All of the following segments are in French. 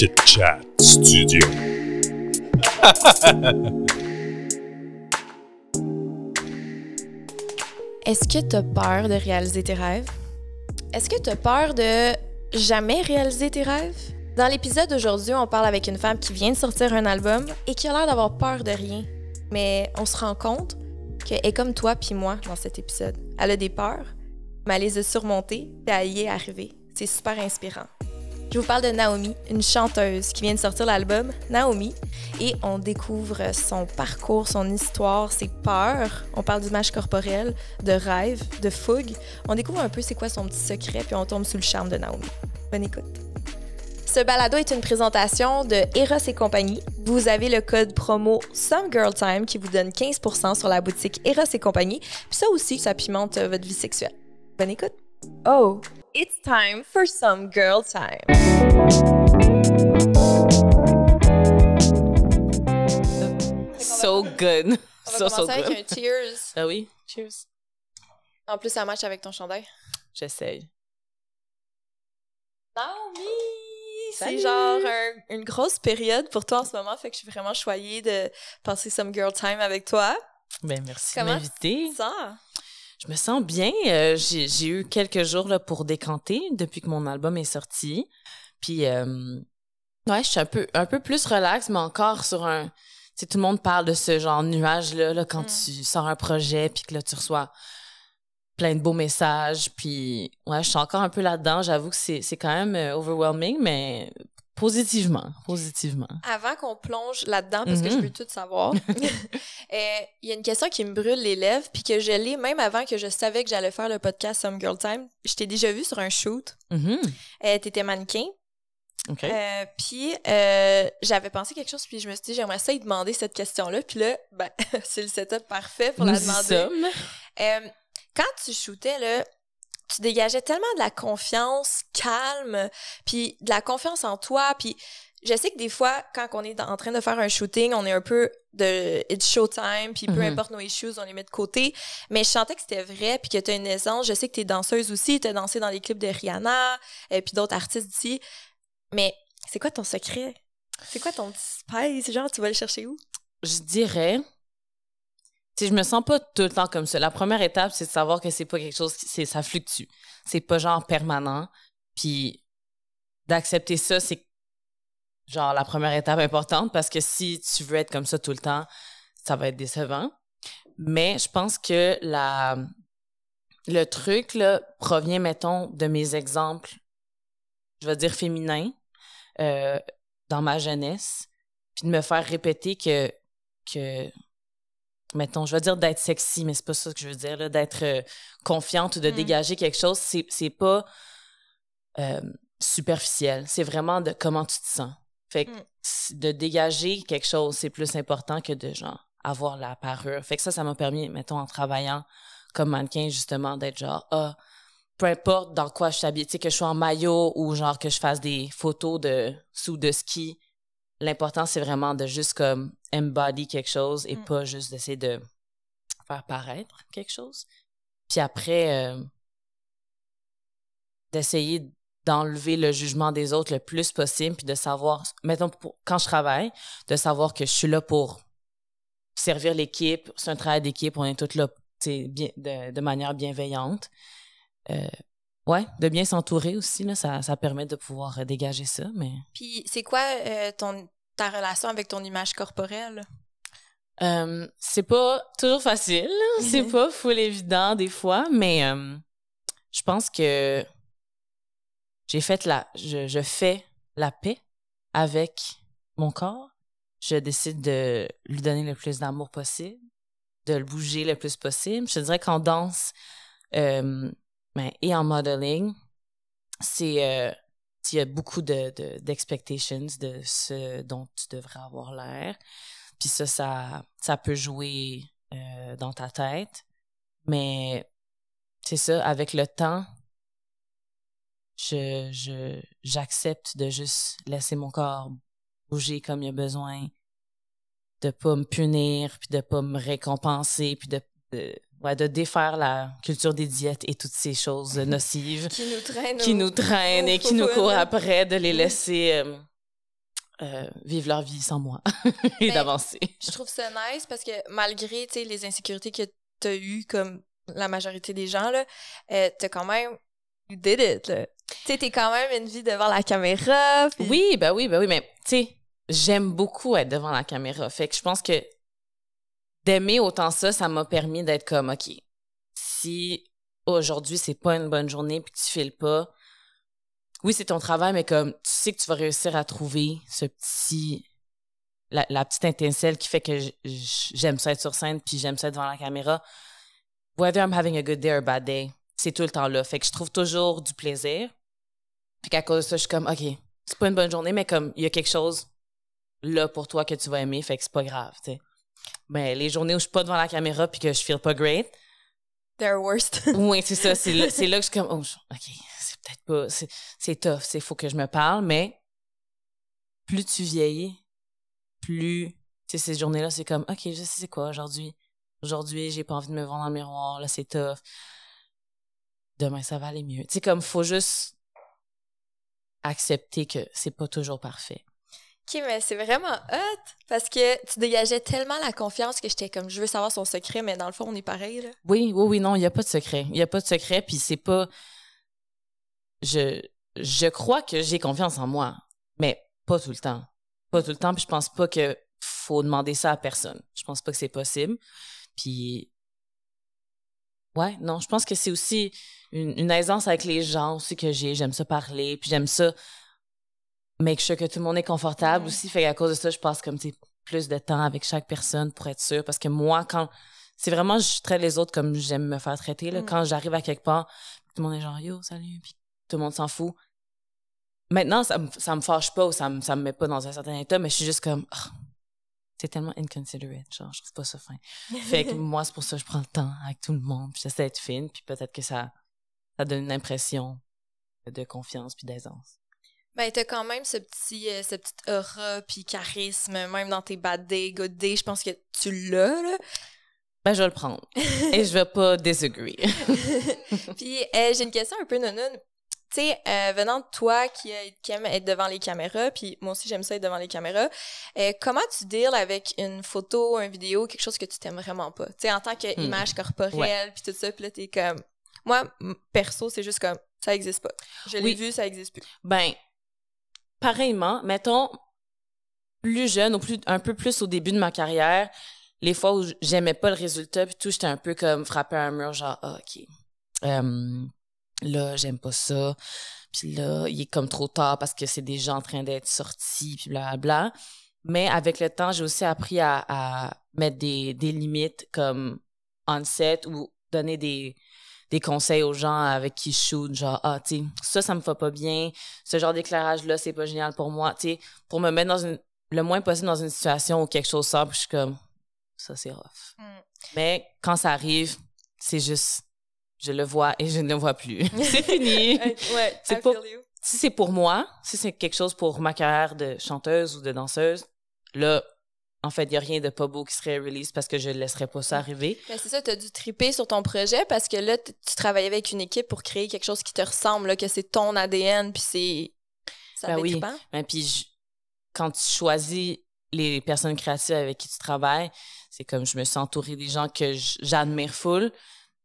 Chit Chat Studio. Est-ce que tu as peur de réaliser tes rêves? Est-ce que tu as peur de jamais réaliser tes rêves? Dans l'épisode d'aujourd'hui, on parle avec une femme qui vient de sortir un album et qui a l'air d'avoir peur de rien. Mais on se rend compte qu'elle est comme toi puis moi dans cet épisode. Elle a des peurs, mais elle les a surmontées et elle y est arrivée. C'est super inspirant. Je vous parle de Naomi, une chanteuse qui vient de sortir l'album Naomi et on découvre son parcours, son histoire, ses peurs. On parle d'image corporelle, de rêve, de fougue. On découvre un peu c'est quoi son petit secret puis on tombe sous le charme de Naomi. Bonne écoute. Ce balado est une présentation de Eros et compagnie. Vous avez le code promo SomeGirlTime qui vous donne 15% sur la boutique Eros et compagnie. Puis ça aussi, ça pimente votre vie sexuelle. Bonne écoute. Oh, it's time for some girl time. So good. On va So, so commencer good. avec un cheers. Ah oui? Cheers. En plus, ça match avec ton chandail. J'essaye. Naomi! C'est Salut! genre un- une grosse période pour toi en ce moment, fait que je suis vraiment choyée de passer some girl time avec toi. Ben, merci Comment de m'inviter. Ça? Je me sens bien. Euh, j'ai eu quelques jours là, pour décanter depuis que mon album est sorti. Puis, euh, ouais, je suis un peu, un peu plus relax, mais encore sur un... Tu sais, tout le monde parle de ce genre de nuage-là, là, quand Mm. tu sors un projet, puis que là, tu reçois plein de beaux messages. Puis, ouais, je suis encore un peu là-dedans. J'avoue que c'est c'est quand même euh, overwhelming, mais positivement, positivement. Avant qu'on plonge là-dedans, parce que je Mhm. veux tout savoir, euh, il y a une question qui me brûle les lèvres, puis que je l'ai même avant que je savais que j'allais faire le podcast Some Girl Time. Je t'ai déjà vu sur un shoot. Mhm. Euh, T'étais mannequin. OK. Euh, puis euh, j'avais pensé quelque chose, puis je me suis dit, j'aimerais ça y demander cette question-là. Puis là, ben, c'est le setup parfait pour Nous la y demander. sommes. Quand tu shootais, là, tu dégageais tellement de la confiance calme, puis de la confiance en toi, puis je sais que des fois, quand on est en train de faire un shooting, on est un peu de it's showtime, puis peu Mhm. importe nos issues, on les met de côté. Mais je sentais que c'était vrai, puis que tu as une essence. Je sais que tu es danseuse aussi, tu as dansé dans les clips de Rihanna, et puis d'autres artistes d'ici. Mais c'est quoi ton secret? C'est quoi ton petit spice? Genre, tu vas le chercher où? Je dirais, sais, je me sens pas tout le temps comme ça. La première étape, c'est de savoir que c'est pas quelque chose c'est, ça fluctue. C'est pas genre permanent. Puis d'accepter ça, c'est genre la première étape importante parce que si tu veux être comme ça tout le temps, ça va être décevant. Mais je pense que la, le truc, là, provient, mettons, de mes exemples, je vais dire féminins, euh, dans ma jeunesse, puis de me faire répéter que, que mettons, je vais dire d'être sexy, mais c'est pas ça que je veux dire, là, d'être euh, confiante ou de Mm. dégager quelque chose, c'est, c'est pas euh, superficiel. C'est vraiment de comment tu te sens. Fait que Mm. de dégager quelque chose, c'est plus important que de, genre, avoir la parure. Fait que ça, ça m'a permis, mettons, en travaillant comme mannequin, justement, d'être genre, ah, peu importe dans quoi je suis habillée, tu sais, que je sois en maillot ou genre que je fasse des photos de sous de ski, l'important, c'est vraiment de juste comme embody quelque chose et Mm. pas juste d'essayer de faire paraître quelque chose. Puis après, euh, d'essayer d'enlever le jugement des autres le plus possible, puis de savoir, mettons, pour- quand je travaille, de savoir que je suis là pour servir l'équipe, c'est un travail d'équipe, on est tous là bien, de, de manière bienveillante. Euh, ouais, de bien s'entourer aussi, là, ça, ça permet de pouvoir dégager ça, mais... Puis c'est quoi euh, ton, ta relation avec ton image corporelle? Euh, c'est pas toujours facile, là. c'est Mhm. pas full évident des fois, mais euh, je pense que j'ai fait la, je, je fais la paix avec mon corps. Je décide de lui donner le plus d'amour possible, de le bouger le plus possible. Je te dirais qu'en danse euh, ben, et en modeling, c'est il y a beaucoup de, de d'expectations de ce dont tu devrais avoir l'air. Puis ça, ça, ça peut jouer euh, dans ta tête. Mais c'est ça, avec le temps, je, je, j'accepte de juste laisser mon corps bouger comme il a besoin, de pas me punir, puis de pas me récompenser, puis de, de, ouais, de défaire la culture des diètes et toutes ces choses nocives Qui nous traîne qui nous traînent et qui nous courent après, de les Mm. laisser euh, euh, vivre leur vie sans moi et Ben, d'avancer. Je trouve ça nice parce que malgré tu les insécurités que tu as eues, comme la majorité des gens, là, euh, t'as quand même. You did it. Tu t'es quand même une vie devant la caméra. Oui, ben oui, ben oui, mais tu sais, j'aime beaucoup être devant la caméra. Fait que je pense que d'aimer autant ça, ça m'a permis d'être comme, OK, si aujourd'hui c'est pas une bonne journée puis tu files pas, oui, c'est ton travail, mais comme tu sais que tu vas réussir à trouver ce petit, la, petite étincelle qui fait que j'aime ça être sur scène puis j'aime ça être devant la caméra. Whether I'm having a good day or a bad day, c'est tout le temps là. Fait que je trouve toujours du plaisir. Fait qu'à cause de ça, je suis comme, OK, c'est pas une bonne journée, mais comme, il y a quelque chose là pour toi que tu vas aimer, fait que c'est pas grave, tu sais. Mais les journées où je suis pas devant la caméra puis que je feel pas great, They're worst. oui, c'est ça, c'est là, c'est là que je suis comme, oh, OK, c'est peut-être pas, c'est, c'est tough, c'est faut que je me parle, mais plus tu vieillis, plus, tu sais, ces journées-là, c'est comme, OK, je sais c'est quoi aujourd'hui. Aujourd'hui, j'ai pas envie de me voir dans le miroir, là, c'est tough. Demain, ça va aller mieux. Tu sais, comme, faut juste accepter que c'est pas toujours parfait. Ok, mais c'est vraiment hot parce que tu dégageais tellement la confiance que j'étais comme, je veux savoir son secret, mais dans le fond, on est pareil, là. Oui, oui, oui, non, il n'y a pas de secret. Il n'y a pas de secret, puis c'est pas. Je, je crois que j'ai confiance en moi, mais pas tout le temps. Pas tout le temps, puis je pense pas que faut demander ça à personne. Je pense pas que c'est possible. Puis. Ouais, non, je pense que c'est aussi une, une aisance avec les gens aussi que j'ai. J'aime ça parler, puis j'aime ça make sure que tout le monde est confortable aussi. Fait qu'à cause de ça, je passe comme, tu plus de temps avec chaque personne pour être sûre. Parce que moi, quand c'est vraiment, je traite les autres comme j'aime me faire traiter. Là. Mm. Quand j'arrive à quelque part, tout le monde est genre yo, salut, puis tout le monde s'en fout. Maintenant, ça me, ça me fâche pas ou ça me, ça me met pas dans un certain état, mais je suis juste comme, Ah, c'est tellement inconsiderate, genre, je trouve pas ça fin. Fait que moi, c'est pour ça que je prends le temps avec tout le monde, puis j'essaie d'être fine, puis peut-être que ça, ça donne une impression de confiance puis d'aisance. Ben, t'as quand même ce petit, euh, ce petit aura puis charisme, même dans tes bad days, good days, je pense que tu l'as, là. Ben, je vais le prendre. Et je vais pas disagree. puis euh, j'ai une question un peu nonoune. Tu sais, euh, venant de toi qui, qui aime être devant les caméras, puis moi aussi j'aime ça être devant les caméras, euh, comment tu deals avec une photo, une vidéo, quelque chose que tu t'aimes vraiment pas? Tu sais, en tant qu'image corporelle, puis tout ça, puis là t'es comme... Moi, perso, c'est juste comme, ça existe pas. Je l'ai Oui. vu, ça existe plus. Ben, pareillement, mettons, plus jeune, ou un peu plus au début de ma carrière, les fois où j'aimais pas le résultat, puis tout, j'étais un peu comme frappé à un mur, genre, ah, OK, là, j'aime pas ça. Puis là, il est comme trop tard parce que c'est déjà en train d'être sorti, puis blablabla. Mais avec le temps, j'ai aussi appris à, à mettre des, des limites comme on set ou donner des, des conseils aux gens avec qui je shoot, genre, ah, tu sais, ça, ça me va pas bien, ce genre d'éclairage-là, c'est pas génial pour moi, tu pour me mettre dans une, le moins possible dans une situation où quelque chose sort, puis je suis comme, ça, c'est rough. Mm. Mais quand ça arrive, c'est juste, je le vois et je ne le vois plus. c'est fini. ouais, I feel you. si c'est pour moi, si c'est quelque chose pour ma carrière de chanteuse ou de danseuse, là, en fait, il n'y a rien de pas beau qui serait release parce que je ne laisserais pas ça arriver. Ben, c'est ça, tu as dû triper sur ton projet parce que là, tu travaillais avec une équipe pour créer quelque chose qui te ressemble, là, que c'est ton ADN, puis c'est. Ça Ben oui. Et puis, je- quand tu choisis les personnes créatives avec qui tu travailles, c'est comme je me suis entourée des gens que j'admire full,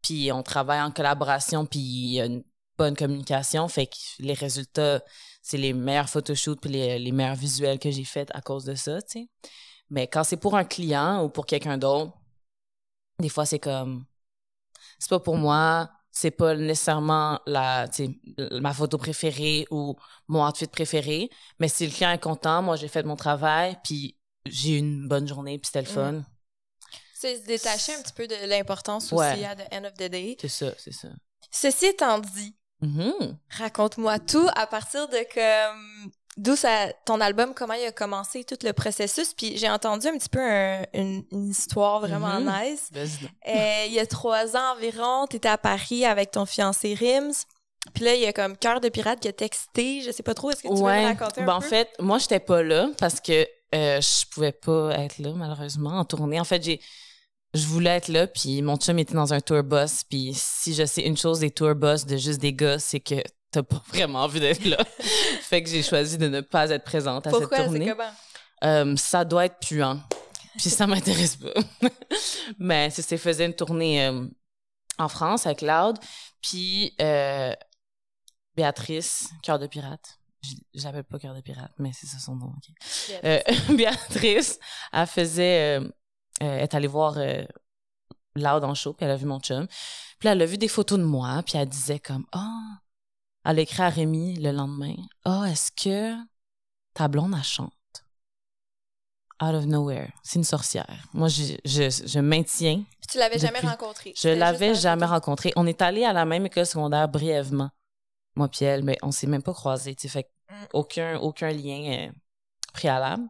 puis on travaille en collaboration, puis il y a une bonne communication, fait que les résultats, c'est les meilleurs photoshoots puis les, les meilleurs visuels que j'ai faits à cause de ça, tu sais. Mais quand c'est pour un client ou pour quelqu'un d'autre, des fois c'est comme c'est pas pour moi, c'est pas nécessairement la ma photo préférée ou mon outfit préféré, mais si le client est content, moi j'ai fait mon travail puis j'ai eu une bonne journée puis c'était le fun. C'est se détacher un petit peu de l'importance Ouais. aussi à the end of the day. C'est ça, c'est ça. Ceci étant dit, Mhm. raconte-moi tout à partir de comme. D'où ça, ton album, comment il a commencé, tout le processus. Puis j'ai entendu un petit peu un- une, une histoire vraiment Mhm. nice. Donc. Euh, il y a trois ans environ, t'étais à Paris avec ton fiancé Rims. Puis là, il y a comme Cœur de pirate qui a texté. Je sais pas trop, est-ce que tu veux Ouais. me raconter un Ben, en fait, moi, j'étais pas là parce que euh, je pouvais pas être là, malheureusement, en tournée. En fait, j'ai, je voulais être là, puis mon chum était dans un tour bus. Puis si je sais une chose des tour bus de juste des gars, c'est que t'as pas vraiment envie d'être là. fait que j'ai choisi de ne pas être présente à Pourquoi? cette tournée. Euh, ça doit être puant. Puis ça m'intéresse pas. Mais c'est faisait une tournée euh, en France avec Loud. Puis euh, Béatrice, Cœur de pirate. Je l'appelle pas Cœur de pirate, mais c'est ça son nom. Béatrice, elle faisait... Est allée voir Loud en show, puis elle a vu mon chum. Puis là, elle a vu des photos de moi, puis elle disait comme... Ah... Elle écrit à Rémi le lendemain. Ah, est-ce que ta blonde, elle chante? Out of nowhere. C'est une sorcière. Moi, je, je, je maintiens. Puis tu l'avais jamais Depuis- rencontré. Je l'avais jamais rencontrée. On est allé à la même école secondaire brièvement, moi puis elle, mais on s'est même pas croisés. Tu fait Mm. aucun, aucun lien euh, préalable.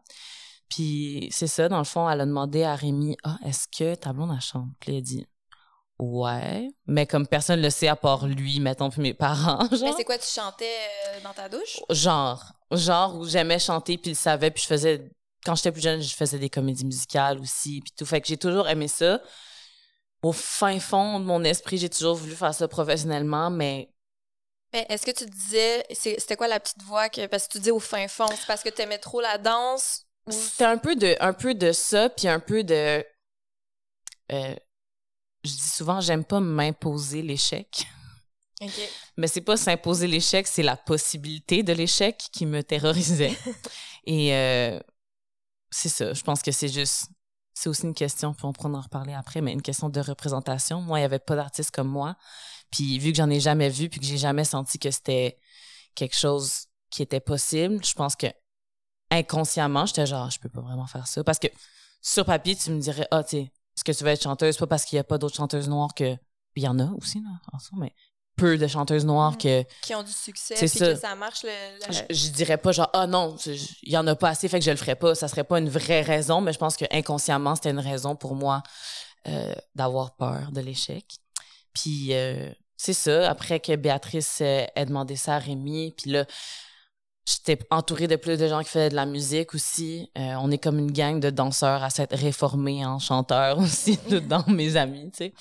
Puis c'est ça, dans le fond, elle a demandé à Rémi, ah, est-ce que ta blonde elle chante? Puis il a dit, ouais, mais comme personne le sait à part lui, mettons, puis mes parents, Mais genre. c'est quoi, tu chantais euh, dans ta douche? Genre, genre où j'aimais chanter puis il savait puis je faisais quand j'étais plus jeune, je faisais des comédies musicales aussi puis tout fait que j'ai toujours aimé ça. Au fin fond de mon esprit, j'ai toujours voulu faire ça professionnellement mais Mais est-ce que tu disais, c'est- c'était quoi la petite voix que, parce que tu dis au fin fond, c'est parce que t'aimais trop la danse? Ou... c'était un peu de un peu de ça puis un peu de euh, je dis souvent j'aime pas m'imposer l'échec. Ok. Mais c'est pas s'imposer l'échec, c'est la possibilité de l'échec qui me terrorisait. Et euh, c'est ça, je pense que c'est juste, c'est aussi une question, puis on pourra en reparler après, mais une question de représentation. Moi, il y avait pas d'artiste comme moi. Puis vu que j'en ai jamais vu, puis que j'ai jamais senti que c'était quelque chose qui était possible, je pense que inconsciemment, j'étais genre, je peux pas vraiment faire ça. Parce que sur papier, tu me dirais, ah, tu sais, est-ce que tu veux être chanteuse? Pas parce qu'il y a pas d'autres chanteuses noires que. Il y en a aussi, là, en soi, mais peu de chanteuses noires Mm. que Qui ont du succès, C'est puis ça. que ça marche. Le, le- je, je dirais pas genre ah non il y en a pas assez fait que je le ferais pas ça serait pas une vraie raison mais je pense que inconsciemment c'était une raison pour moi euh, d'avoir peur de l'échec puis euh, c'est ça après que Béatrice euh, ait demandé ça à Rémi puis là j'étais entourée de plus de gens qui faisaient de la musique aussi Euh, on est comme une gang de danseurs à s'être réformés en chanteurs aussi dans mes amis tu sais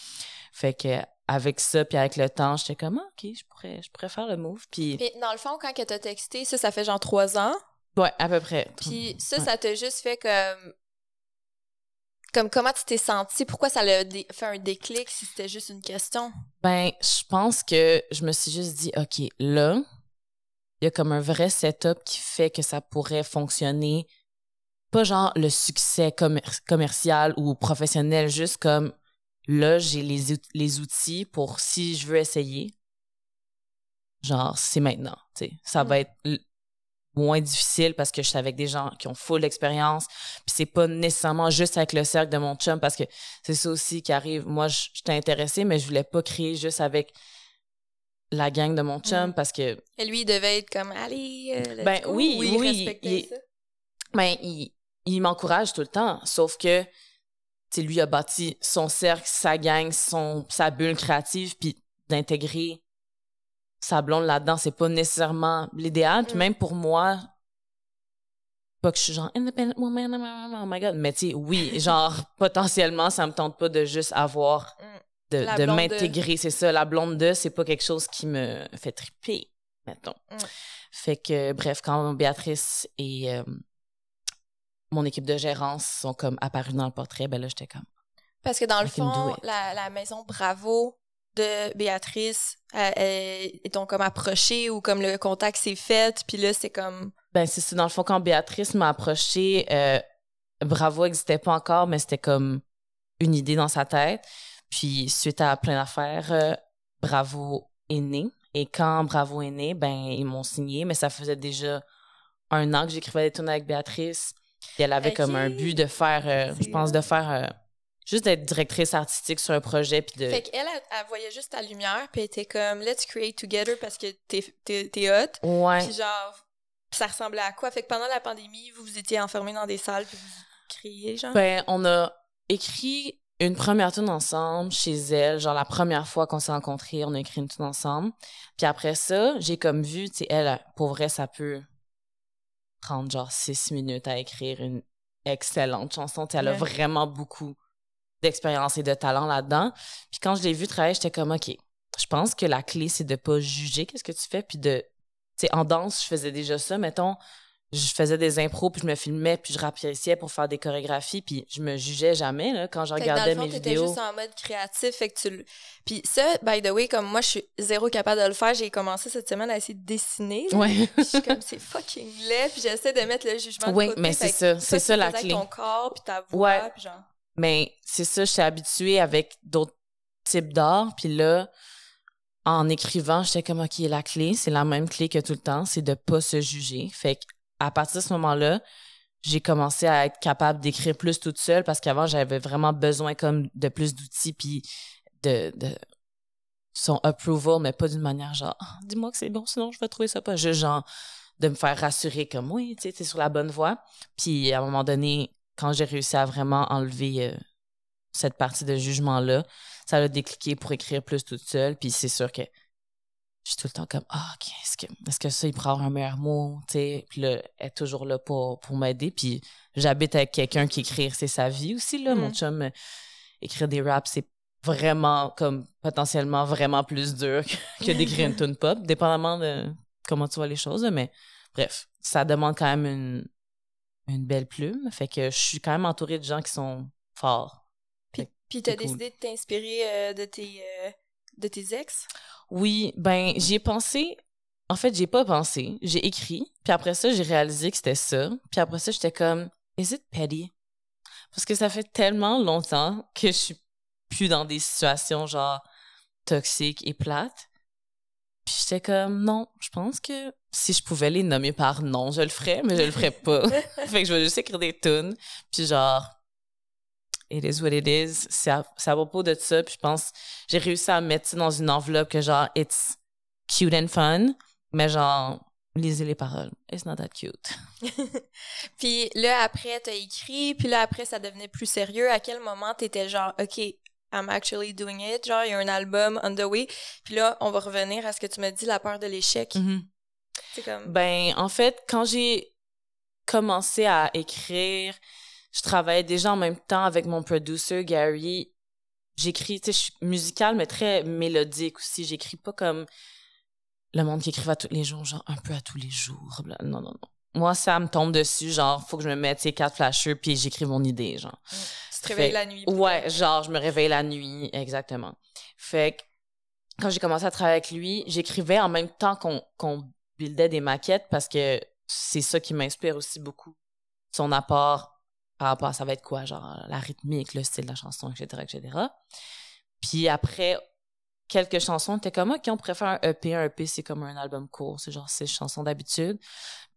fait que avec ça puis avec le temps j'étais comme ah, ok je pourrais je pourrais faire le move puis dans le fond, quand que t'as texté, ça, ça fait genre trois ans? Ouais, à peu près. Puis ça, Ouais. ça t'a juste fait comme. Comme comment tu t'es senti? Pourquoi ça l'a fait un déclic si c'était juste une question? Ben, je pense que je me suis juste dit, OK, là, il y a comme un vrai setup qui fait que ça pourrait fonctionner. Pas genre le succès commer- commercial ou professionnel, juste comme là, j'ai les, out- les outils pour si je veux essayer. Genre, c'est maintenant. Ça Mm. va être moins difficile parce que je suis avec des gens qui ont full expérience. Puis c'est pas nécessairement juste avec le cercle de mon chum parce que c'est ça aussi qui arrive. Moi, je j'étais intéressée, mais je voulais pas créer juste avec la gang de mon chum Mm. parce que, Et lui, il devait être comme, allez, euh, let's Ben go, oui, ou il oui, respectait il- ça? ben, il, il m'encourage tout le temps. Sauf que, tu sais, lui a bâti son cercle, sa gang, son, sa bulle créative, puis d'intégrer sa blonde là-dedans, c'est pas nécessairement l'idéal. Puis Mm. même pour moi, pas que je suis genre independent woman, oh my god, mais tu sais, oui, genre potentiellement, ça me tente pas de juste avoir Mm. De, m'intégrer, c'est ça. La blonde de, c'est pas quelque chose qui me fait triper, mettons. Mm. Fait que, bref, quand Béatrice et euh, mon équipe de gérance sont comme apparus dans le portrait, ben là, j'étais comme, Parce que dans le fond, la, la maison Bravo de Béatrice, euh, ils t'ont comme approché ou comme le contact s'est fait, puis là, c'est comme. ben c'est ça. Dans le fond, quand Béatrice m'a approché, euh, Bravo n'existait pas encore, mais c'était comme une idée dans sa tête. Puis, suite à plein d'affaires, euh, Bravo est né. Et quand Bravo est né, ben, ils m'ont signé, mais ça faisait déjà un an que j'écrivais des tunes avec Béatrice. Puis elle avait comme un but de faire, euh, je pense, de faire, euh, juste d'être directrice artistique sur un projet. Puis de. Fait qu'elle, elle, elle voyait juste ta lumière, puis elle était comme, let's create together parce que t'es hot. Ouais. Puis genre, ça ressemblait à quoi? Fait que pendant la pandémie, vous vous étiez enfermés dans des salles, puis vous criez, genre? Ben, on a écrit une première tune ensemble chez elle, genre la première fois qu'on s'est rencontrés, on a écrit une tune ensemble. Puis après ça, j'ai comme vu, tu sais, elle, pour vrai, ça peut prendre genre six minutes à écrire une excellente chanson. Tu sais, elle a vraiment beaucoup d'expérience et de talent là-dedans. Puis quand je l'ai vue travailler, j'étais comme, OK, je pense que la clé, c'est de pas juger qu'est-ce que tu fais, puis de... Tu sais, en danse, je faisais déjà ça, mettons, je faisais des impros, puis je me filmais, puis je rapetissais pour faire des chorégraphies, puis je me jugeais jamais, là, quand je Fait que dans regardais le fond, mes t'étais vidéos. juste en mode créatif, fait que tu... le- Puis ça, by the way, comme moi, je suis zéro capable de le faire, j'ai commencé cette semaine à essayer de dessiner. là. Ouais. Puis je suis comme, c'est fucking laid, puis j'essaie de mettre le jugement de Oui, côté. mais fait c'est que ça, c'est ça la avec clé. ton corps, puis ta voix, Ouais. puis genre... Mais c'est ça, je suis habituée avec d'autres types d'art. Puis là, en écrivant, j'étais comme, OK, la clé, c'est la même clé que tout le temps, c'est de pas se juger. Fait à partir de ce moment-là, j'ai commencé à être capable d'écrire plus toute seule parce qu'avant, j'avais vraiment besoin comme de plus d'outils puis de, son approval, mais pas d'une manière genre, Ah, dis-moi que c'est bon, sinon je vais trouver ça pas. Juste genre, de me faire rassurer comme, oui, tu sais, sur la bonne voie. Puis à un moment donné, quand j'ai réussi à vraiment enlever euh, cette partie de jugement-là, ça l'a décliqué pour écrire plus toute seule. Puis c'est sûr que je suis tout le temps comme, ah, OK, est-ce que, est-ce que ça, il prend un meilleur mot, tu sais? Puis là, elle est toujours là pour, pour m'aider. Puis j'habite avec quelqu'un qui écrit, c'est sa vie aussi, là. Mon Mm. chum, euh, écrire des raps, c'est vraiment, comme, potentiellement vraiment plus dur que, que d'écrire une tune pop, dépendamment de comment tu vois les choses, mais bref, ça demande quand même une, une belle plume. Fait que je suis quand même entourée de gens qui sont forts. Puis, puis t'as cool. décidé de t'inspirer euh, de tes euh, de tes ex? Oui, ben j'y ai pensé. En fait, j'ai pas pensé. J'ai écrit. Puis après ça, j'ai réalisé que c'était ça. Puis après ça, j'étais comme, is it petty? Parce que ça fait tellement longtemps que je suis plus dans des situations genre toxiques et plates. Puis j'étais comme, non, je pense que si je pouvais les nommer par nom, je le ferais, mais je le ferais pas. fait que je vais juste écrire des tunes. Puis genre, it is what it is. C'est à, à propos de ça. Puis je pense, j'ai réussi à mettre ça dans une enveloppe que genre, it's cute and fun, mais genre, lisez les paroles. It's not that cute. Puis là, après, t'as écrit, puis là, après, ça devenait plus sérieux. À quel moment t'étais genre, OK, I'm actually doing it? Genre, il y a un album on the way. Puis là, on va revenir à ce que tu m'as dit, la peur de l'échec. C'est comme... Ben, en fait, quand j'ai commencé à écrire, je travaillais déjà en même temps avec mon producer, Gary. J'écris, tu sais, je suis musicale, mais très mélodique aussi. J'écris pas comme le monde qui écrivait à tous les jours, genre un peu à tous les jours. bla- Non, non, non. Moi, ça me tombe dessus, genre, faut que je me mette, sais, quatre flashers, puis j'écris mon idée, genre. tu te réveilles fait- la nuit. Ouais, genre, je me réveille la nuit, exactement. Fait que, quand j'ai commencé à travailler avec lui, j'écrivais en même temps qu'on qu'on buildait des maquettes parce que c'est ça qui m'inspire aussi beaucoup. Son apport par rapport à ça va être quoi, genre la rythmique, le style de la chanson, etc., etc. Puis après quelques chansons, t'es comme, OK, on faire un EP. Un EP, c'est comme un album court, c'est genre six chansons d'habitude.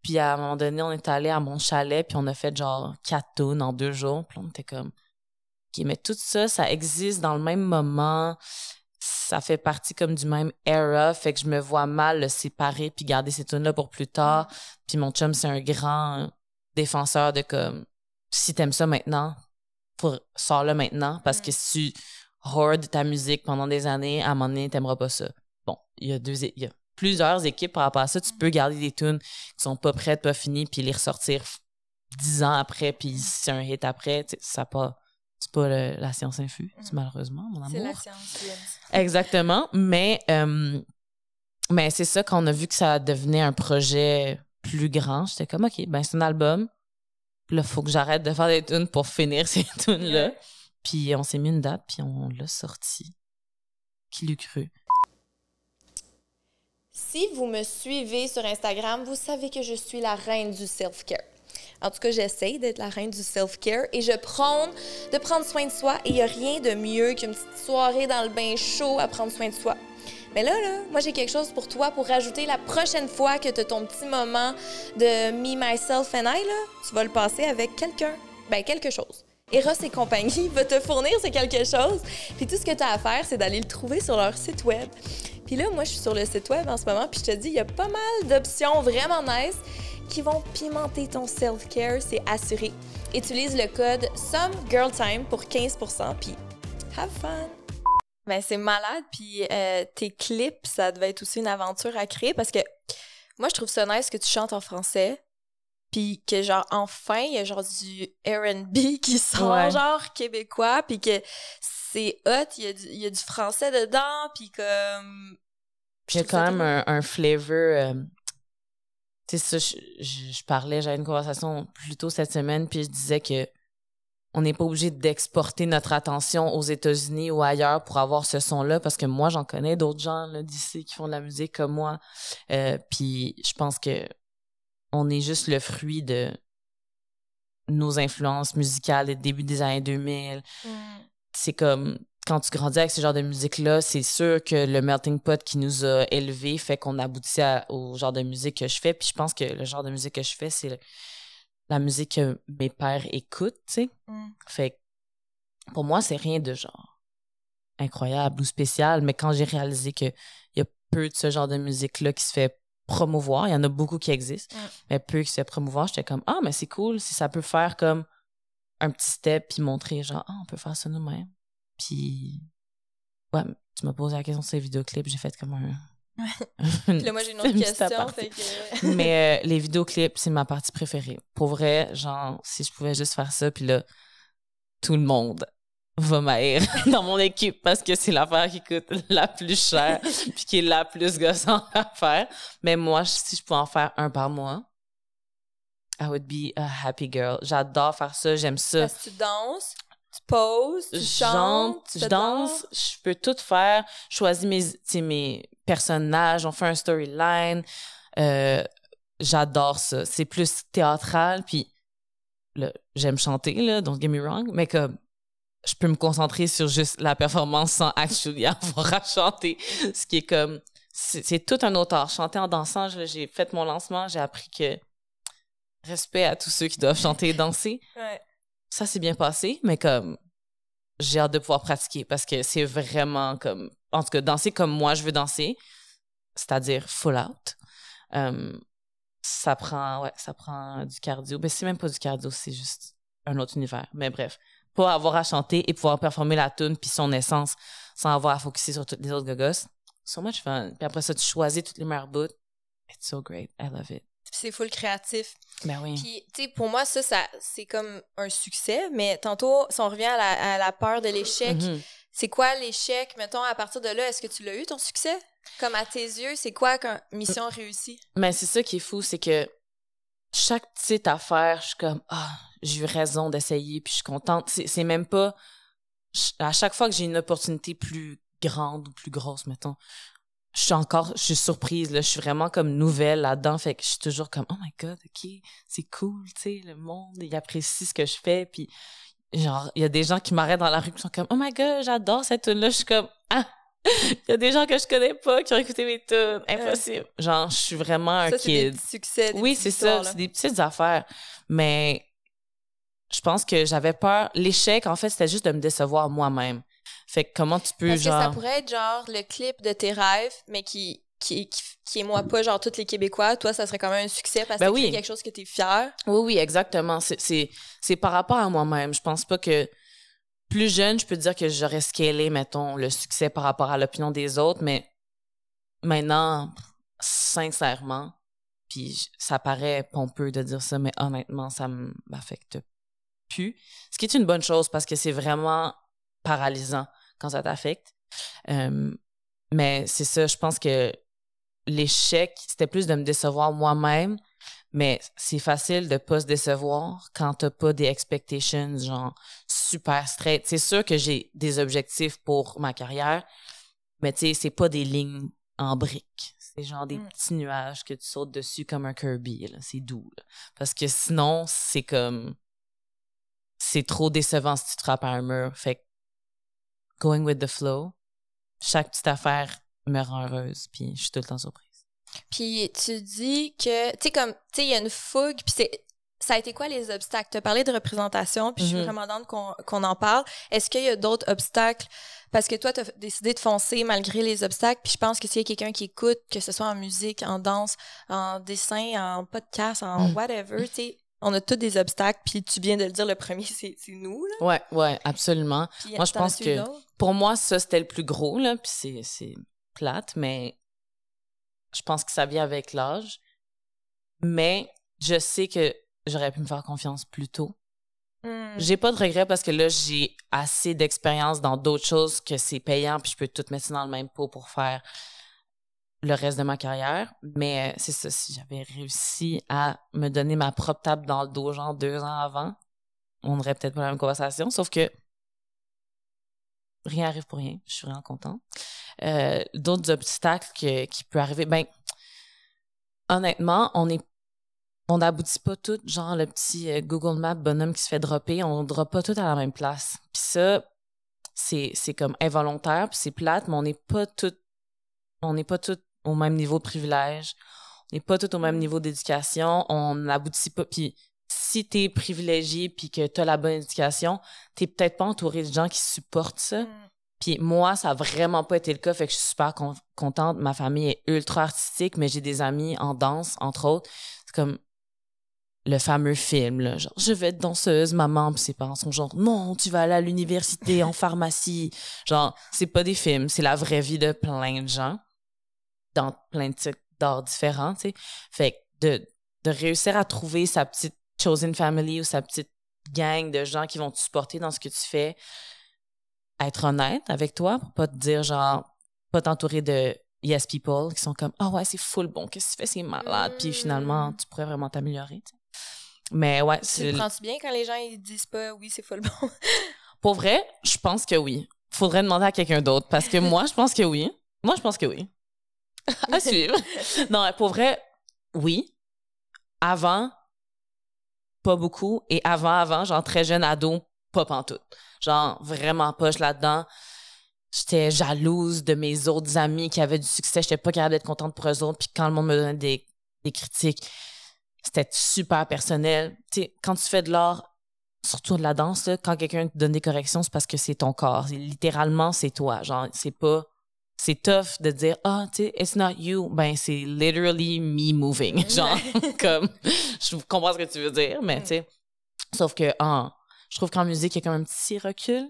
Puis à un moment donné, on est allé à mon chalet, puis on a fait genre quatre tunes en deux jours. Puis on était comme, OK, mais tout ça, ça existe dans le même moment. Ça fait partie comme du même era. Fait que je me vois mal le séparer puis garder ces tunes-là pour plus tard. Puis mon chum, c'est un grand défenseur de comme, si t'aimes ça maintenant, sors-le maintenant. Parce que si tu hoardes ta musique pendant des années, à un moment donné, t'aimeras pas ça. Bon, il y a deux, il y a plusieurs équipes par rapport à ça. Tu peux garder des tunes qui sont pas prêtes, pas finies, puis les ressortir dix ans après, puis si c'est un hit après, ça pas, c'est pas le- la science infuse, Mm. malheureusement, mon C'est amour. la science. Exactement, mais euh, mais c'est ça quand on a vu que ça devenait un projet plus grand, j'étais comme OK, ben c'est un album. Là, faut que j'arrête de faire des tunes pour finir ces tunes là. Ouais. Puis on s'est mis une date puis on l'a sorti. Qui l'eût cru? Si vous me suivez sur Instagram, vous savez que je suis la reine du self-care. En tout cas, j'essaye d'être la reine du self-care et je prône de prendre soin de soi et il n'y a rien de mieux qu'une petite soirée dans le bain chaud à prendre soin de soi. Mais là, moi, j'ai quelque chose pour toi pour rajouter la prochaine fois que tu as ton petit moment de me, myself and I, là, tu vas le passer avec quelqu'un. Ben, quelque chose. Eros et compagnie va te fournir ce quelque chose. Puis tout ce que tu as à faire, c'est d'aller le trouver sur leur site web. Puis là, moi, je suis sur le site web en ce moment, puis je te dis, il y a pas mal d'options vraiment nice qui vont pimenter ton self-care, c'est assuré. Utilise le code SOMEGIRLTIME pour 15%, puis have fun! Ben, c'est malade, puis euh, tes clips, ça devait être aussi une aventure à créer, parce que moi, je trouve ça nice que tu chantes en français, puis que, genre, enfin, il y a genre du R&B qui sort, Ouais. genre, québécois, puis que c'est hot, il y, a du, il y a du français dedans, puis comme... Puis il y a quand même un, un flavor. euh, tu sais, ça, je, je, je parlais, j'avais une conversation plus tôt cette semaine, puis je disais que on n'est pas obligé d'exporter notre attention aux États-Unis ou ailleurs pour avoir ce son-là, parce que moi, j'en connais d'autres gens d'ici qui font de la musique comme moi. Euh, puis je pense que on est juste le fruit de nos influences musicales des début des années 2000, Mm. c'est comme quand tu grandis avec ce genre de musique-là, c'est sûr que le melting pot qui nous a élevés fait qu'on aboutit à- au genre de musique que je fais. Puis je pense que le genre de musique que je fais, c'est la musique que mes pères écoutent, tu sais. Mm. Fait que pour moi, c'est rien de genre incroyable ou spécial, mais quand j'ai réalisé que il y a peu de ce genre de musique-là qui se fait promouvoir, il y en a beaucoup qui existent, Mm. mais peu qui se fait promouvoir, j'étais comme ah mais c'est cool si ça peut faire comme un petit step puis montrer genre ah on peut faire ça nous-mêmes. Puis ouais, tu m'as posé la question sur les vidéoclips, j'ai fait comme un Puis là, moi, j'ai une autre question, aparté. fait que... mais euh, les vidéoclips, c'est ma partie préférée. Pour vrai, genre, si je pouvais juste faire ça, puis là, tout le monde va m'haïr dans mon équipe parce que c'est l'affaire qui coûte la plus cher puis qui est la plus gossante à faire. Mais moi, si je pouvais en faire un par mois, I would be a happy girl. J'adore faire ça, j'aime ça. Parce que tu danses, tu poses, tu Je chantes, je danse, je peux tout faire. Je choisis mes, mes personnages, on fait un storyline. Euh, J'adore ça. C'est plus théâtral, puis j'aime chanter, là, don't get me wrong, mais comme je peux me concentrer sur juste la performance sans actually avoir à chanter. Ce qui est comme, c'est tout un autre art. Chanter en dansant, j'ai fait mon lancement, j'ai appris que respect à tous ceux qui doivent chanter et danser Ouais. Ça s'est bien passé, mais comme j'ai hâte de pouvoir pratiquer parce que c'est vraiment comme en tout cas danser comme moi je veux danser, c'est-à-dire full out. Euh, ça prend ouais, ça prend du cardio. Ben c'est même pas du cardio, c'est juste un autre univers. Mais bref, pas avoir à chanter et pouvoir performer la tune puis son essence sans avoir à focuser sur toutes les autres gogos. So much fun. Puis après ça tu choisis toutes les meilleures bouts. It's so great. I love it. C'est full créatif. Ben oui. Puis, tu sais, pour moi, ça, ça c'est comme un succès. Mais tantôt, si on revient à la, à la peur de l'échec, Mhm. c'est quoi l'échec? Mettons, à partir de là, est-ce que tu l'as eu, ton succès? Comme à tes yeux, c'est quoi qu'une mission réussie? Mais c'est ça qui est fou, c'est que chaque petite affaire, je suis comme ah, j'ai eu raison d'essayer, puis je suis contente. C'est, même pas à chaque fois que j'ai une opportunité plus grande ou plus grosse, mettons, je suis encore, je suis surprise là, je suis vraiment comme nouvelle là-dedans, fait que je suis toujours comme oh my god, ok, c'est cool, tu sais, le monde il apprécie ce que je fais, puis genre il y a des gens qui m'arrêtent dans la rue qui sont comme oh my god, j'adore cette tune là, je suis comme ah il y a des gens que je connais pas qui ont écouté mes tunes. Impossible. Genre, je suis vraiment un Ça, c'est des kid. petits succès. des Oui, c'est ça. C'est des petites affaires. Mais je pense que j'avais peur. L'échec, en fait, c'était juste de me décevoir moi-même. Fait que comment tu peux, Parce que ça genre. pourrait être genre le clip de tes rêves, mais qui, qui, qui, qui émoit pas genre tous les Québécois. Toi, ça serait quand même un succès parce que Ben c'est oui. quelque chose que t'es fier. Oui, oui, exactement. C'est, c'est, c'est par rapport à moi-même. Je pense pas que plus jeune, je peux dire que j'aurais scalé, mettons, le succès par rapport à l'opinion des autres, mais maintenant, sincèrement, puis ça paraît pompeux de dire ça, mais honnêtement, ça m'affecte plus. Ce qui est une bonne chose parce que c'est vraiment paralysant quand ça t'affecte. Euh, mais c'est ça, je pense que l'échec, c'était plus de me décevoir moi-même, mais c'est facile de pas se décevoir quand t'as pas des expectations genre super straight. C'est sûr que j'ai des objectifs pour ma carrière, mais tu sais, c'est pas des lignes en briques. C'est genre des Mm. petits nuages que tu sautes dessus comme un Kirby. C'est doux. là. Parce que sinon, c'est comme... C'est trop décevant si tu te frappes à un mur. Fait que going with the flow, chaque petite affaire me rend heureuse, puis je suis tout le temps surprise. Puis tu dis que, tu sais, comme, tu sais, il y a une fougue, puis c'est. Ça a été quoi les obstacles? Tu as parlé de représentation, puis je suis Mhm. vraiment contente qu'on en parle. Est-ce qu'il y a d'autres obstacles? Parce que toi, tu as décidé de foncer malgré les obstacles, puis je pense que s'il y a quelqu'un qui écoute, que ce soit en musique, en danse, en dessin, en podcast, en Mhm. whatever, tu sais, on a tous des obstacles, puis tu viens de le dire, le premier, c'est nous, là. Ouais, ouais, absolument. Puis Moi, je pense que-? Pour moi, ça, c'était le plus gros, là, puis c'est, plate, mais je pense que ça vient avec l'âge. Mais je sais que j'aurais pu me faire confiance plus tôt. Hmm. J'ai pas de regrets parce que là, j'ai assez d'expérience dans d'autres choses que c'est payant, puis je peux tout mettre ça dans le même pot pour faire le reste de ma carrière. Mais euh, c'est ça, si j'avais réussi à me donner ma propre table dans le dos, genre deux ans avant, on n'aurait peut-être pas la même conversation, sauf que rien arrive pour rien. Je suis vraiment contente. Euh, d'autres obstacles qui peuvent arriver, ben, honnêtement, on est on n'aboutit pas tout, genre le petit euh, Google Maps bonhomme qui se fait dropper, on ne drop pas tout à la même place. Puis ça, c'est, comme involontaire, puis c'est plate, mais on n'est pas tout, on n'est pas tout au même niveau de privilège, on n'est pas tout au même niveau d'éducation, on n'aboutit pas. Puis si t'es privilégié puis que t'as la bonne éducation, t'es peut-être pas entouré de gens qui supportent ça. Mm. Puis moi, ça a vraiment pas été le cas, fait que je suis super contente. Ma famille est ultra artistique, mais j'ai des amis en danse, entre autres. C'est comme le fameux film, là, genre, je vais être danseuse, maman, pis ses parents sont genre, non, tu vas aller à l'université, en pharmacie. Genre, c'est pas des films, c'est la vraie vie de plein de gens, dans plein de types d'arts différents, tu sais. Fait que de, de réussir à trouver sa petite chosen family ou sa petite gang de gens qui vont te supporter dans ce que tu fais, être honnête avec toi pour pas te dire genre, pas t'entourer de yes people qui sont comme, ah ouais, c'est full bon, qu'est-ce que tu fais, c'est malade, puis finalement, tu pourrais vraiment t'améliorer, mais ouais. Tu le prends-tu bien quand les gens ils disent pas oui, c'est full bon? Pour vrai, je pense que oui. Faudrait demander à quelqu'un d'autre parce que moi, je pense que oui. Moi, je pense que oui. à suivre. non, pour vrai, oui. Avant, pas beaucoup. Et avant, avant, genre très jeune ado, pas pantoute. Genre vraiment poche là-dedans. J'étais jalouse de mes autres amis qui avaient du succès. J'étais pas capable d'être contente pour eux autres. Puis quand le monde me donnait des, critiques, c'était super personnel. Tu sais, quand tu fais de l'art, surtout de la danse, quand quelqu'un te donne des corrections, c'est parce que c'est ton corps. Littéralement, c'est toi. Genre, c'est pas. C'est tough de dire, ah, tu sais, it's not you. Ben, c'est literally me moving. Genre, comme. Je comprends ce que tu veux dire, mais tu sais. Sauf que, ah, je trouve qu'en musique, il y a quand même un petit recul.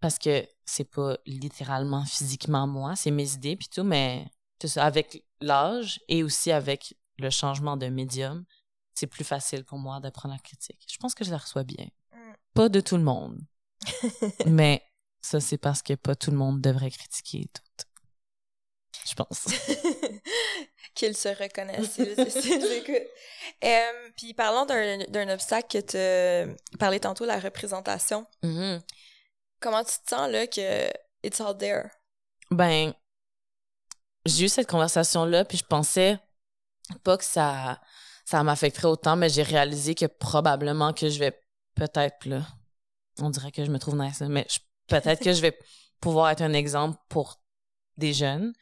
Parce que c'est pas littéralement physiquement moi, c'est mes idées puis tout, mais c'est ça, avec l'âge et aussi avec le changement de médium, c'est plus facile pour moi d'apprendre la critique. Je pense que je la reçois bien. Mm. Pas de tout le monde. mais ça, c'est parce que pas tout le monde devrait critiquer tout. Je pense. Qu'ils se reconnaissent. euh, puis parlons d'un obstacle que tu parlé tantôt, la représentation. Mm-hmm. Comment tu te sens là que it's all there? Ben, j'ai eu cette conversation-là, puis je pensais pas que ça, ça m'affecterait autant, mais j'ai réalisé que probablement que je vais peut-être, là, on dirait que je me trouve nice, mais peut-être que je vais pouvoir être un exemple pour des jeunes.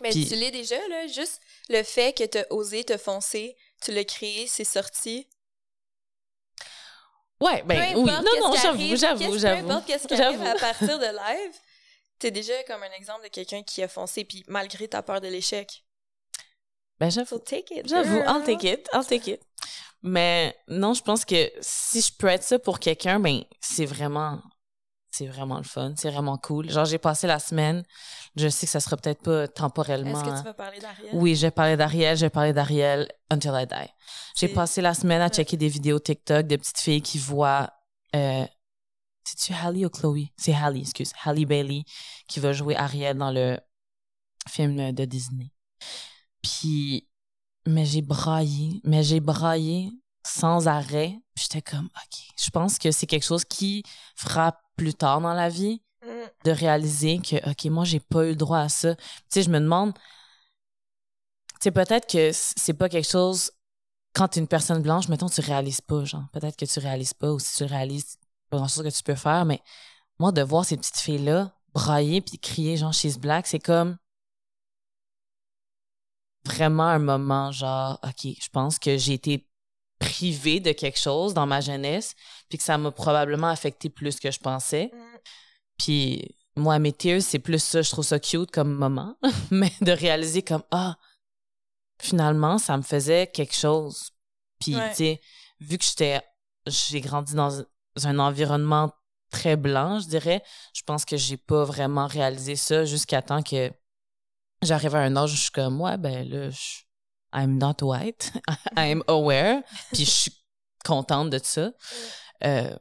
Mais tu l'es déjà, là, juste le fait que tu as osé te foncer, tu l'as créé, c'est sorti. Ouais, ben oui. Non, non, j'avoue, j'avoue, j'avoue. Peu importe qu'est-ce qui arrive à partir de live, t'es déjà comme un exemple de quelqu'un qui a foncé, puis malgré ta peur de l'échec. Ben, j'avoue. take it. J'avoue, I'll take it. I'll take it. Mais non, je pense que si je peux être ça pour quelqu'un, ben, c'est vraiment, c'est vraiment le fun. C'est vraiment cool. Genre, j'ai passé la semaine. Je sais que ça sera peut-être pas temporellement. Est-ce que tu vas parler d'Ariel? Oui, j'ai parlé d'Ariel. J'ai parlé d'Ariel until I die. J'ai passé la semaine à checker des vidéos TikTok de petites filles qui voient, euh, c'est-tu Halle ou Chloe? C'est Halle, excuse. Halle Bailey qui va jouer Ariel dans le film de Disney. Puis, mais j'ai braillé, mais j'ai braillé sans arrêt. J'étais comme, OK, je pense que c'est quelque chose qui fera plus tard dans la vie mm. de réaliser que, OK, moi, j'ai pas eu le droit à ça. Tu sais, je me demande, tu sais, peut-être que c'est pas quelque chose, quand tu es une personne blanche, mettons, tu réalises pas, genre, peut-être que tu réalises pas, ou si tu réalises, pas grand-chose que tu peux faire, mais moi, de voir ces petites filles-là brailler puis crier, genre, she's black, c'est comme, vraiment un moment genre, OK, je pense que j'ai été privée de quelque chose dans ma jeunesse, puis que ça m'a probablement affecté plus que je pensais. Mm. Puis moi, mes tears, c'est plus ça, je trouve ça cute comme moment, mais de réaliser comme, ah, finalement, ça me faisait quelque chose. Puis, tu sais, vu que j'étais, j'ai grandi dans un environnement très blanc, je dirais, je pense que j'ai pas vraiment réalisé ça jusqu'à temps que j'arrive à un âge où je suis comme, ouais, ben là, je, I'm not white, I'm aware, puis je suis contente de ça. euh,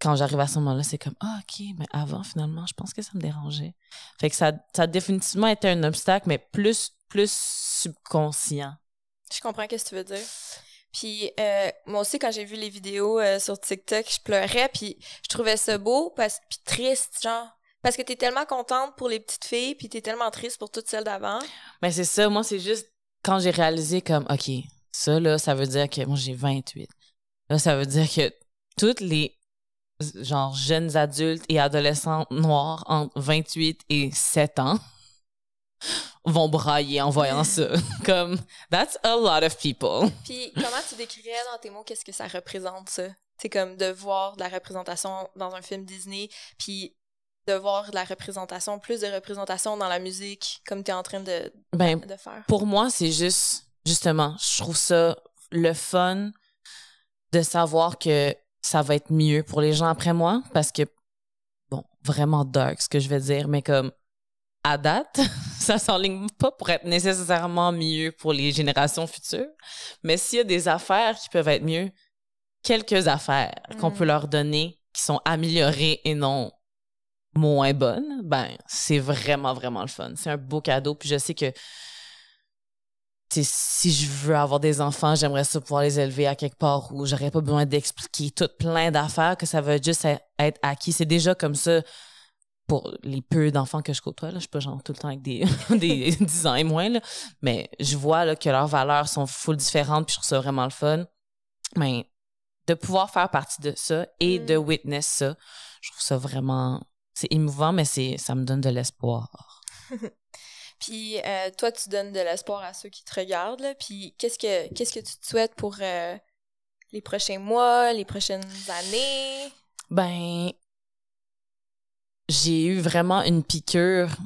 quand j'arrive à ce moment-là, c'est comme, ah, OK, mais avant, finalement, je pense que ça me dérangeait. Fait que ça, ça a définitivement été un obstacle, mais plus, plus subconscient. Je comprends ce que tu veux dire. Puis euh, moi aussi, quand j'ai vu les vidéos euh, sur TikTok, je pleurais, puis je trouvais ça beau, parce, puis triste, genre. Parce que t'es tellement contente pour les petites filles, puis t'es tellement triste pour toutes celles d'avant. Mais c'est ça, moi, c'est juste quand j'ai réalisé comme, OK, ça, là, ça veut dire que moi, j'ai 28. Là, ça veut dire que toutes les genre jeunes adultes et adolescents noirs entre 28 et 7 ans vont brailler en voyant ça. Comme, that's a lot of people. Puis, comment tu décrirais dans tes mots qu'est-ce que ça représente, ça? C'est comme de voir la représentation dans un film Disney, puis de voir de la représentation, plus de représentation dans la musique, comme tu es en train de, ben, de faire? Pour moi, c'est juste, justement, je trouve ça le fun de savoir que ça va être mieux pour les gens après moi parce que, bon, vraiment dark ce que je vais dire, mais comme à date, ça s'enligne pas pour être nécessairement mieux pour les générations futures. Mais s'il y a des affaires qui peuvent être mieux, quelques affaires qu'on mm. peut leur donner qui sont améliorées et non moins bonnes, ben, c'est vraiment, vraiment le fun. C'est un beau cadeau. Puis je sais que si je veux avoir des enfants, j'aimerais ça pouvoir les élever à quelque part où j'aurais pas besoin d'expliquer tout plein d'affaires, que ça va juste être acquis. C'est déjà comme ça pour les peu d'enfants que je côtoie. Là. Je suis pas genre tout le temps avec des, des 10 ans et moins, là. mais je vois là, que leurs valeurs sont full différentes, puis je trouve ça vraiment le fun. Mais de pouvoir faire partie de ça et de mm. witness ça, je trouve ça vraiment... C'est émouvant, mais c'est ça me donne de l'espoir. Puis euh, toi, tu donnes de l'espoir à ceux qui te regardent. Là. Puis qu'est-ce que qu'est-ce que tu te souhaites pour euh, les prochains mois, les prochaines années? Ben, j'ai eu vraiment une piqûre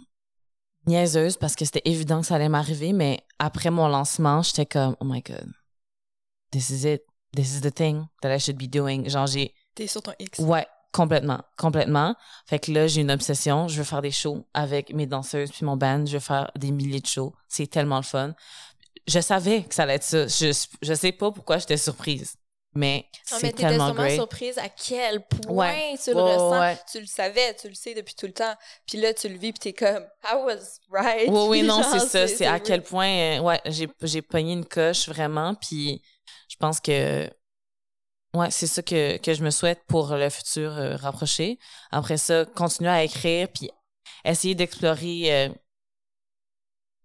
niaiseuse parce que c'était évident que ça allait m'arriver, mais après mon lancement, j'étais comme, oh my god, this is it, this is the thing that I should be doing. Genre, j'ai. T'es sur ton X. Ouais, Complètement, complètement. Fait que là, j'ai une obsession. Je veux faire des shows avec mes danseuses puis mon band. Je veux faire des milliers de shows. C'est tellement le fun. Je savais que ça allait être ça. Je, je sais pas pourquoi j'étais surprise. Mais c'est tellement great. surprise à quel point tu le ressens. Tu le savais, tu le sais depuis tout le temps. Puis là, tu le vis, puis t'es comme, I was right. Oui, oui, non, c'est ça. C'est à quel point, euh, ouais, j'ai, j'ai pogné une coche vraiment. Puis je pense que Ouais, c'est ça que, que je me souhaite pour le futur euh, rapproché. Après ça, continuer à écrire, puis essayer d'explorer euh,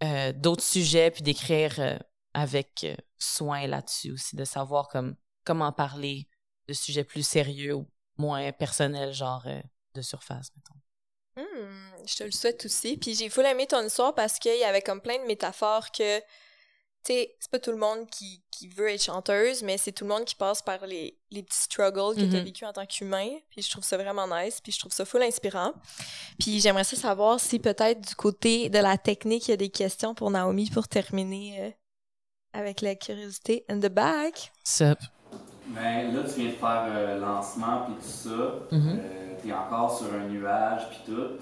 euh, d'autres sujets, puis d'écrire avec soin là-dessus aussi, de savoir comme, comment parler de sujets plus sérieux ou moins personnels, genre de surface, mettons. Hmm, je te le souhaite aussi. Puis j'ai full aimé ton histoire parce qu'il y avait comme plein de métaphores que sais, c'est pas tout le monde qui, qui, veut être chanteuse, mais c'est tout le monde qui passe par les, les petits struggles que tu as vécu en tant qu'humain. Puis je trouve ça vraiment nice, puis je trouve ça full inspirant. Puis j'aimerais ça savoir si peut-être du côté de la technique, il y a des questions pour Naomi pour terminer euh, avec la curiosité in the back. Sup. Ben, là, tu viens de faire euh, lancement puis tout ça. Mm-hmm. Euh, t'es encore sur un nuage puis tout.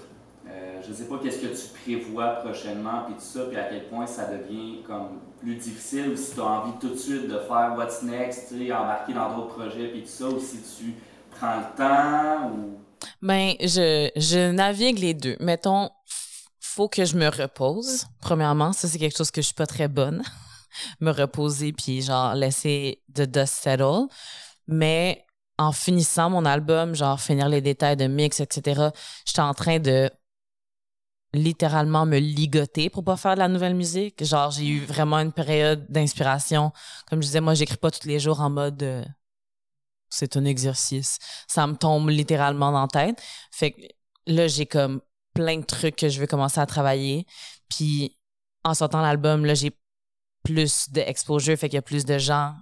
Euh, je ne sais pas qu'est-ce que tu prévois prochainement, puis tout ça, puis à quel point ça devient comme plus difficile, ou si tu as envie tout de suite de faire what's next, embarquer dans d'autres projets, puis tout ça, ou si tu prends le temps, ou... Ben, je, je navigue les deux. Mettons, faut que je me repose. Premièrement, ça, c'est quelque chose que je suis pas très bonne. me reposer, puis genre, laisser the dust settle. Mais en finissant mon album, genre finir les détails de mix, etc., j'étais en train de littéralement me ligoter pour pas faire de la nouvelle musique. Genre, j'ai eu vraiment une période d'inspiration. Comme je disais, moi, j'écris pas tous les jours en mode euh, c'est un exercice. Ça me tombe littéralement dans la tête. Fait que là, j'ai comme plein de trucs que je veux commencer à travailler. Puis en sortant l'album, là, j'ai plus d'exposure, fait qu'il y a plus de gens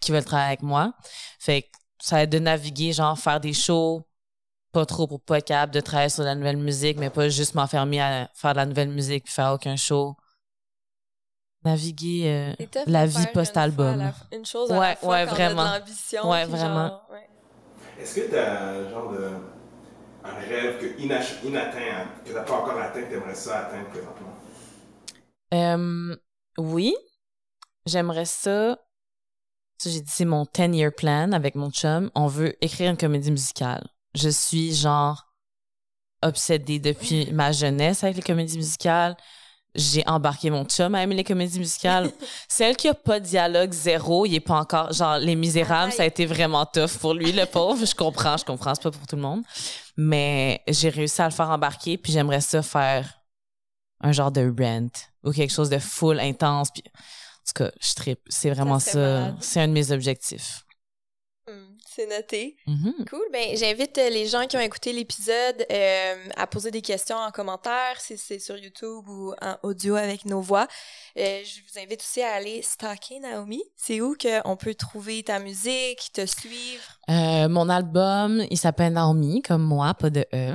qui veulent travailler avec moi. Fait que ça être de naviguer, genre faire des shows, pas trop pour pas être capable de travailler sur la nouvelle musique, mais pas juste m'enfermer à faire de la nouvelle musique puis faire aucun show. Naviguer euh, la vie post-album. Une, chose à ouais, la fois ouais, vraiment. l'ambition. Ouais, vraiment. Est-ce que tu as genre de un rêve que inatteint, que tu n'as pas encore atteint, que tu aimerais ça atteindre présentement? Euh, oui. J'aimerais ça. Ça, j'ai dit, c'est mon 10-year plan avec mon chum. On veut écrire une comédie musicale. Je suis genre obsédée depuis ma jeunesse avec les comédies musicales. J'ai embarqué mon chum à aimer les comédies musicales. Celle qui a pas de dialogue zéro, il est pas encore genre Les Misérables, ça a été vraiment tough pour lui le pauvre. Je comprends, je comprends, c'est pas pour tout le monde, mais j'ai réussi à le faire embarquer puis j'aimerais ça faire un genre de rent ou quelque chose de full intense puis en tout cas, je tripe, c'est vraiment ça, c'est un de mes objectifs. C'est noté. Mhm. Cool. Ben, j'invite euh, les gens qui ont écouté l'épisode euh, à poser des questions en commentaire, si c'est sur YouTube ou en audio avec nos voix. Euh, je vous invite aussi à aller stalker Naomi. C'est où qu'on peut trouver ta musique, te suivre? Euh, mon album, il s'appelle Naomi, comme moi, pas de E.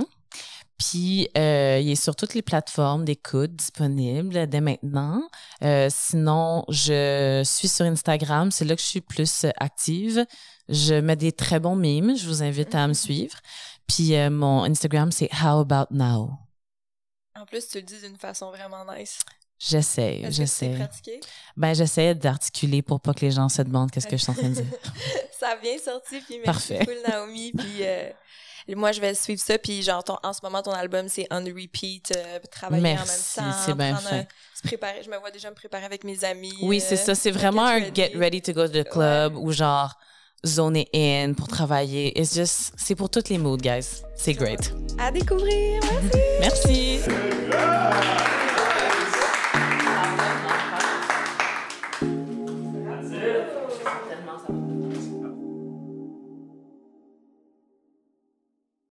Puis, euh, il est sur toutes les plateformes d'écoute disponibles dès maintenant. Euh, sinon, je suis sur Instagram, c'est là que je suis plus active. Je mets des très bons mimes, je vous invite à me suivre. Puis, euh, mon Instagram, c'est How About Now. En plus, tu le dis d'une façon vraiment nice. J'essaie, j'essaie. Ben, j'essaie d'articuler pour pas que les gens se demandent qu'est-ce que je suis en train de dire. ça a bien sorti, puis merci Parfait. beaucoup, Naomi. Puis euh, moi, je vais suivre ça. Puis genre, ton- en ce moment, ton album, c'est on repeat, euh, travailler Merci, en même temps. c'est bien un- se préparer. Je me vois déjà me préparer avec mes amis. Oui, c'est euh, ça. C'est vraiment un ready. get ready to go to the club ou genre zoner in pour travailler. It's just, c'est pour toutes les moods, guys. C'est great. À découvrir. Merci. Merci.